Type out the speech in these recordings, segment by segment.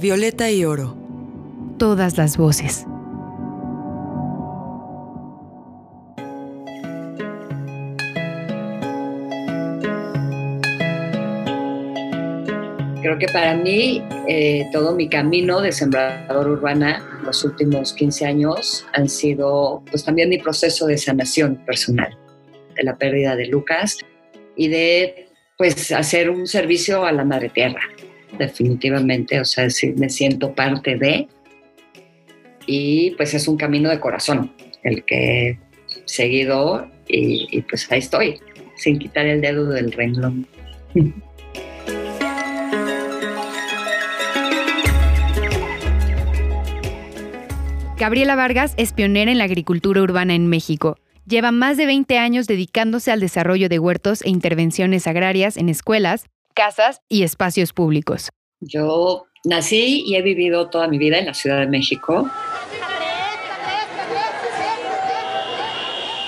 Violeta y Oro. Todas las voces. Creo que para mí eh, todo mi camino de sembrador urbana los últimos 15 años han sido pues también mi proceso de sanación personal de la pérdida de Lucas y de pues hacer un servicio a la madre tierra definitivamente o sea me siento parte de y pues es un camino de corazón el que he seguido y, y pues ahí estoy sin quitar el dedo del renglón Gabriela Vargas es pionera en la agricultura urbana en México. Lleva más de 20 años dedicándose al desarrollo de huertos e intervenciones agrarias en escuelas, casas y espacios públicos. Yo nací y he vivido toda mi vida en la Ciudad de México.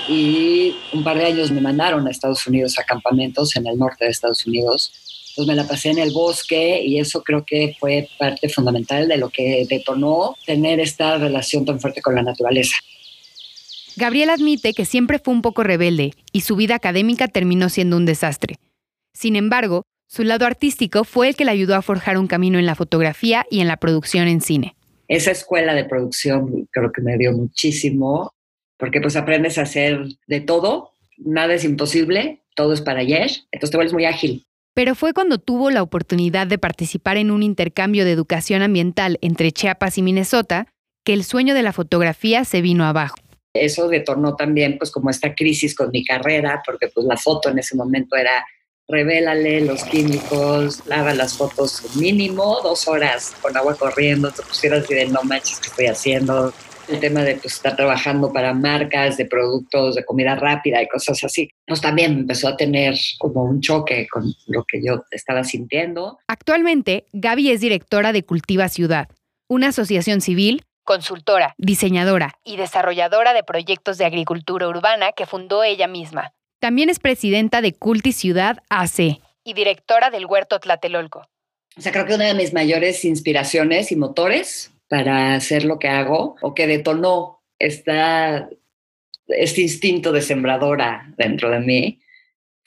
Y un par de años me mandaron a Estados Unidos a campamentos en el norte de Estados Unidos pues me la pasé en el bosque y eso creo que fue parte fundamental de lo que detonó tener esta relación tan fuerte con la naturaleza. Gabriel admite que siempre fue un poco rebelde y su vida académica terminó siendo un desastre. Sin embargo, su lado artístico fue el que le ayudó a forjar un camino en la fotografía y en la producción en cine. Esa escuela de producción creo que me dio muchísimo, porque pues aprendes a hacer de todo, nada es imposible, todo es para ayer, entonces te vuelves muy ágil. Pero fue cuando tuvo la oportunidad de participar en un intercambio de educación ambiental entre Chiapas y Minnesota que el sueño de la fotografía se vino abajo. Eso detonó también pues como esta crisis con mi carrera, porque pues la foto en ese momento era revélale los químicos, lava las fotos mínimo dos horas con agua corriendo, te pusieras y de no manches que estoy haciendo, el tema de pues, estar trabajando para marcas de productos de comida rápida y cosas así, pues también empezó a tener como un choque con lo que yo estaba sintiendo. Actualmente, Gaby es directora de Cultiva Ciudad, una asociación civil, consultora, diseñadora y desarrolladora de proyectos de agricultura urbana que fundó ella misma. También es presidenta de Culti Ciudad AC y directora del Huerto Tlatelolco. O sea, creo que una de mis mayores inspiraciones y motores para hacer lo que hago o que detonó esta, este instinto de sembradora dentro de mí,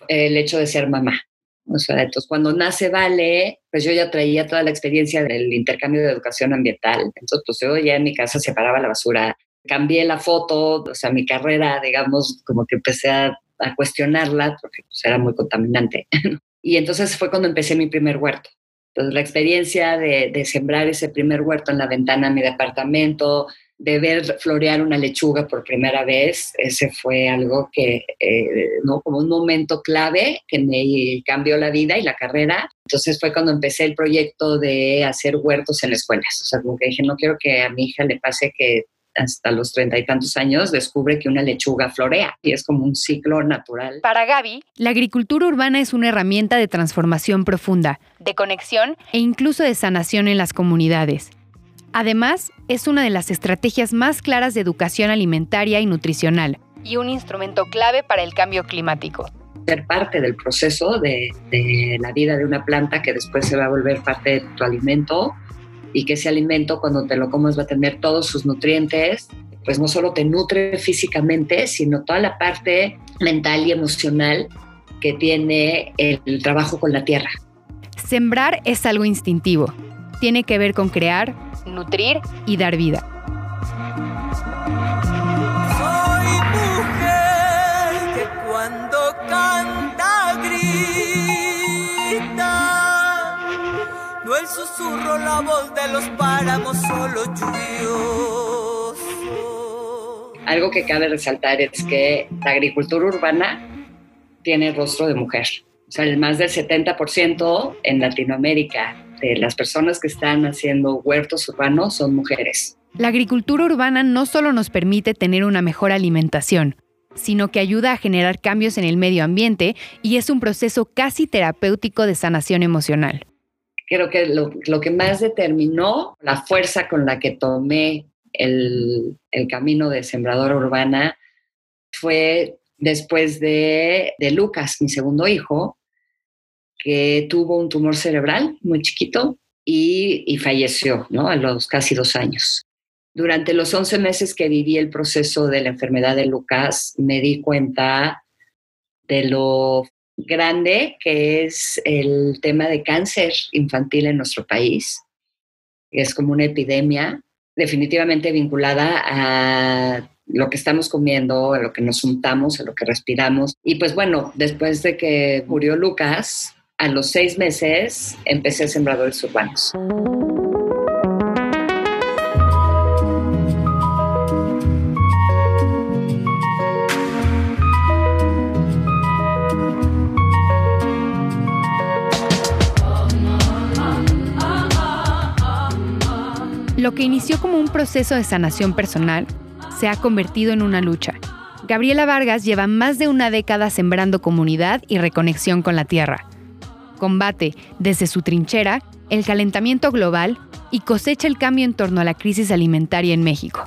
el hecho de ser mamá. O sea, entonces cuando nace Vale, pues yo ya traía toda la experiencia del intercambio de educación ambiental. Entonces, pues yo ya en mi casa separaba la basura, cambié la foto, o sea, mi carrera, digamos, como que empecé a, a cuestionarla porque pues, era muy contaminante. y entonces fue cuando empecé mi primer huerto. Entonces, la experiencia de, de, sembrar ese primer huerto en la ventana de mi departamento, de ver florear una lechuga por primera vez, ese fue algo que, eh, ¿no? Como un momento clave que me cambió la vida y la carrera. Entonces fue cuando empecé el proyecto de hacer huertos en escuelas. O sea, como que dije, no quiero que a mi hija le pase que hasta los treinta y tantos años descubre que una lechuga florea y es como un ciclo natural. Para Gaby, la agricultura urbana es una herramienta de transformación profunda, de conexión e incluso de sanación en las comunidades. Además, es una de las estrategias más claras de educación alimentaria y nutricional y un instrumento clave para el cambio climático. Ser parte del proceso de, de la vida de una planta que después se va a volver parte de tu alimento y que ese alimento cuando te lo comes va a tener todos sus nutrientes, pues no solo te nutre físicamente, sino toda la parte mental y emocional que tiene el trabajo con la tierra. Sembrar es algo instintivo. Tiene que ver con crear, nutrir y dar vida. El susurro, la voz de los páramos, solo lluvioso. Algo que cabe resaltar es que la agricultura urbana tiene rostro de mujer. O sea, el más del 70% en Latinoamérica de las personas que están haciendo huertos urbanos son mujeres. La agricultura urbana no solo nos permite tener una mejor alimentación, sino que ayuda a generar cambios en el medio ambiente y es un proceso casi terapéutico de sanación emocional. Creo que lo, lo que más determinó la fuerza con la que tomé el, el camino de sembradora urbana fue después de, de Lucas, mi segundo hijo, que tuvo un tumor cerebral muy chiquito y, falleció ¿no? a los casi dos años. Durante los 11 meses que viví el proceso de la enfermedad de Lucas, me di cuenta de lo grande que es el tema de cáncer infantil en nuestro país. Es como una epidemia definitivamente vinculada a lo que estamos comiendo, a lo que nos untamos, a lo que respiramos. Y pues bueno, después de que murió Lucas, a los seis meses empecé Sembradores Urbanos. Lo que inició como un proceso de sanación personal se ha convertido en una lucha. Gabriela Vargas lleva más de una década sembrando comunidad y reconexión con la tierra. Combate desde su trinchera el calentamiento global y cosecha el cambio en torno a la crisis alimentaria en México.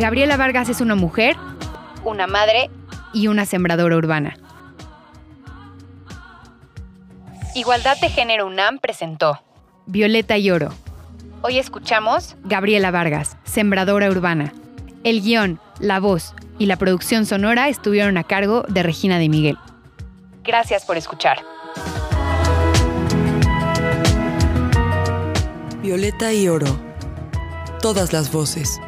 Gabriela Vargas es una mujer, una madre y una sembradora urbana. Igualdad de Género UNAM presentó Violeta y Oro. Hoy escuchamos Gabriela Vargas, Sembradora Urbana. El guion, la voz y la producción sonora estuvieron a cargo de Regina de Miguel. Gracias por escuchar. Violeta y Oro. Todas las voces.